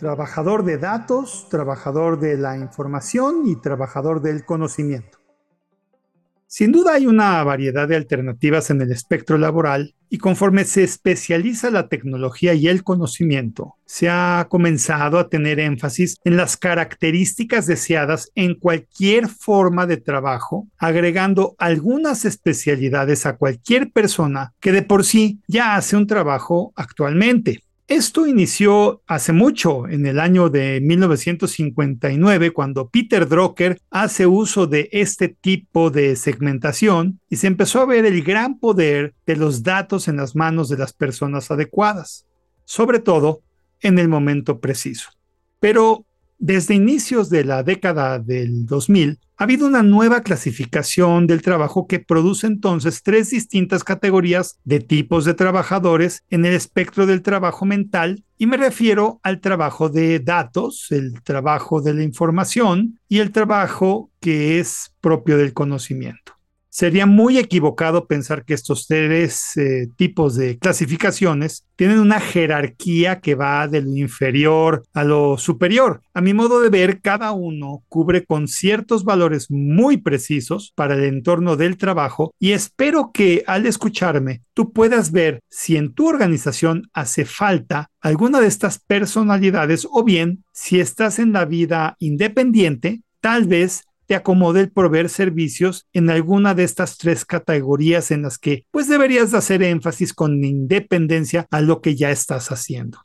trabajador de datos, trabajador de la información y trabajador del conocimiento. Sin duda hay una variedad de alternativas en el espectro laboral y conforme se especializa la tecnología y el conocimiento, se ha comenzado a tener énfasis en las características deseadas en cualquier forma de trabajo, agregando algunas especialidades a cualquier persona que de por sí ya hace un trabajo actualmente. Esto inició hace mucho, en el año de 1959, cuando Peter Drucker hace uso de este tipo de segmentación y se empezó a ver el gran poder de los datos en las manos de las personas adecuadas, sobre todo en el momento preciso. Pero desde inicios de la década del 2000, ha habido una nueva clasificación del trabajo que produce entonces tres distintas categorías de tipos de trabajadores en el espectro del trabajo mental y me refiero al trabajo de datos, el trabajo de la información y el trabajo que es propio del conocimiento. Sería muy equivocado pensar que estos tres eh, tipos de clasificaciones tienen una jerarquía que va de lo inferior a lo superior. A mi modo de ver, cada uno cubre con ciertos valores muy precisos para el entorno del trabajo y espero que al escucharme tú puedas ver si en tu organización hace falta alguna de estas personalidades o bien si estás en la vida independiente, tal vez te acomode el proveer servicios en alguna de estas tres categorías en las que pues deberías de hacer énfasis con independencia a lo que ya estás haciendo.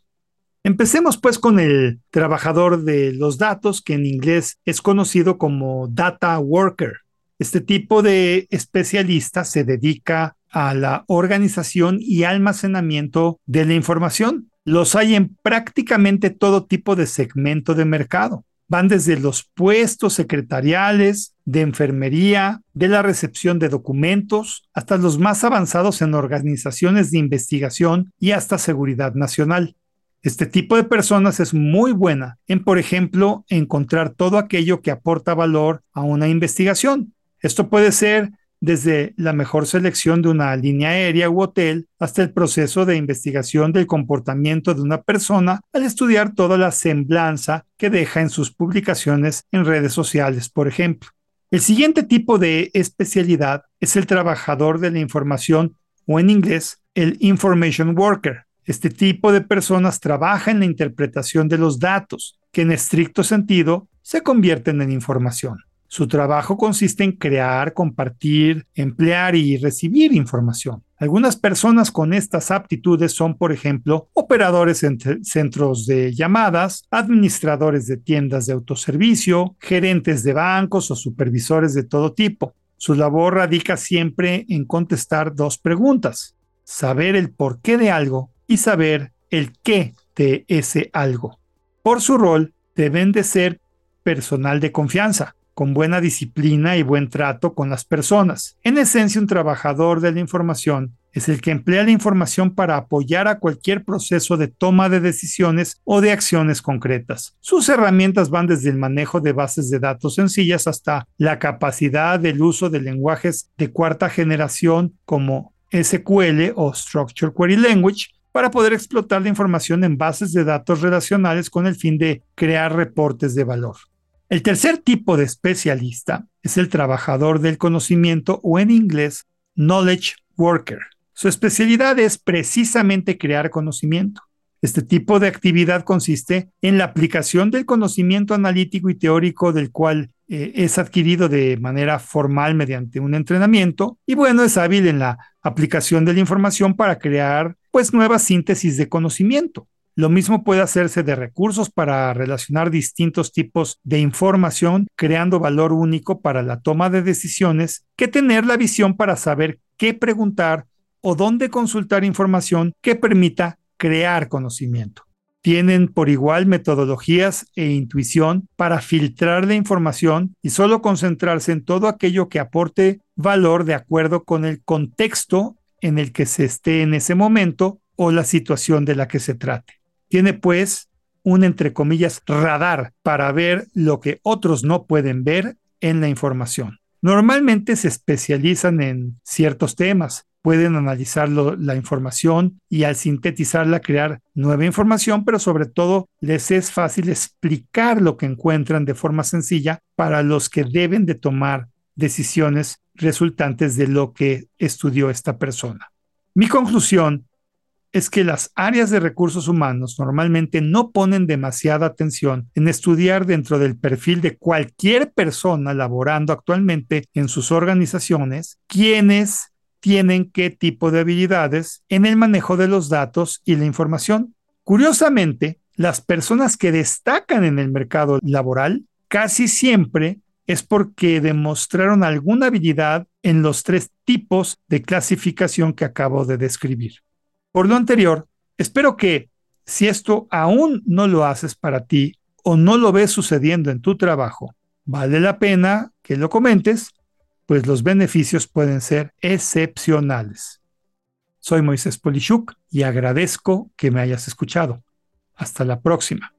Empecemos pues con el trabajador de los datos que en inglés es conocido como data worker. Este tipo de especialista se dedica a la organización y almacenamiento de la información. Los hay en prácticamente todo tipo de segmento de mercado. Van desde los puestos secretariales, de enfermería, de la recepción de documentos, hasta los más avanzados en organizaciones de investigación y hasta seguridad nacional. Este tipo de personas es muy buena en, por ejemplo, encontrar todo aquello que aporta valor a una investigación. Esto puede ser desde la mejor selección de una línea aérea u hotel hasta el proceso de investigación del comportamiento de una persona al estudiar toda la semblanza que deja en sus publicaciones en redes sociales, por ejemplo. El siguiente tipo de especialidad es el trabajador de la información o en inglés el information worker. Este tipo de personas trabaja en la interpretación de los datos, que en estricto sentido se convierten en información. Su trabajo consiste en crear, compartir, emplear y recibir información. Algunas personas con estas aptitudes son, por ejemplo, operadores en centros de llamadas, administradores de tiendas de autoservicio, gerentes de bancos o supervisores de todo tipo. Su labor radica siempre en contestar dos preguntas, saber el porqué de algo y saber el qué de ese algo. Por su rol, deben de ser personal de confianza, con buena disciplina y buen trato con las personas. En esencia, un trabajador de la información es el que emplea la información para apoyar a cualquier proceso de toma de decisiones o de acciones concretas. Sus herramientas van desde el manejo de bases de datos sencillas hasta la capacidad del uso de lenguajes de cuarta generación como SQL o Structured Query Language para poder explotar la información en bases de datos relacionales con el fin de crear reportes de valor. El tercer tipo de especialista es el trabajador del conocimiento o en inglés knowledge worker. Su especialidad es precisamente crear conocimiento. Este tipo de actividad consiste en la aplicación del conocimiento analítico y teórico del cual eh, es adquirido de manera formal mediante un entrenamiento y bueno, es hábil en la aplicación de la información para crear pues nuevas síntesis de conocimiento. Lo mismo puede hacerse de recursos para relacionar distintos tipos de información, creando valor único para la toma de decisiones, que tener la visión para saber qué preguntar o dónde consultar información que permita crear conocimiento. Tienen por igual metodologías e intuición para filtrar la información y solo concentrarse en todo aquello que aporte valor de acuerdo con el contexto en el que se esté en ese momento o la situación de la que se trate. Tiene pues un, entre comillas, radar para ver lo que otros no pueden ver en la información. Normalmente se especializan en ciertos temas, pueden analizar la información y al sintetizarla crear nueva información, pero sobre todo les es fácil explicar lo que encuentran de forma sencilla para los que deben de tomar decisiones resultantes de lo que estudió esta persona. Mi conclusión es que las áreas de recursos humanos normalmente no ponen demasiada atención en estudiar dentro del perfil de cualquier persona laborando actualmente en sus organizaciones quiénes tienen qué tipo de habilidades en el manejo de los datos y la información. Curiosamente, las personas que destacan en el mercado laboral casi siempre es porque demostraron alguna habilidad en los tres tipos de clasificación que acabo de describir. Por lo anterior, espero que si esto aún no lo haces para ti o no lo ves sucediendo en tu trabajo, vale la pena que lo comentes, pues los beneficios pueden ser excepcionales. Soy Moisés Polishuk y agradezco que me hayas escuchado. Hasta la próxima.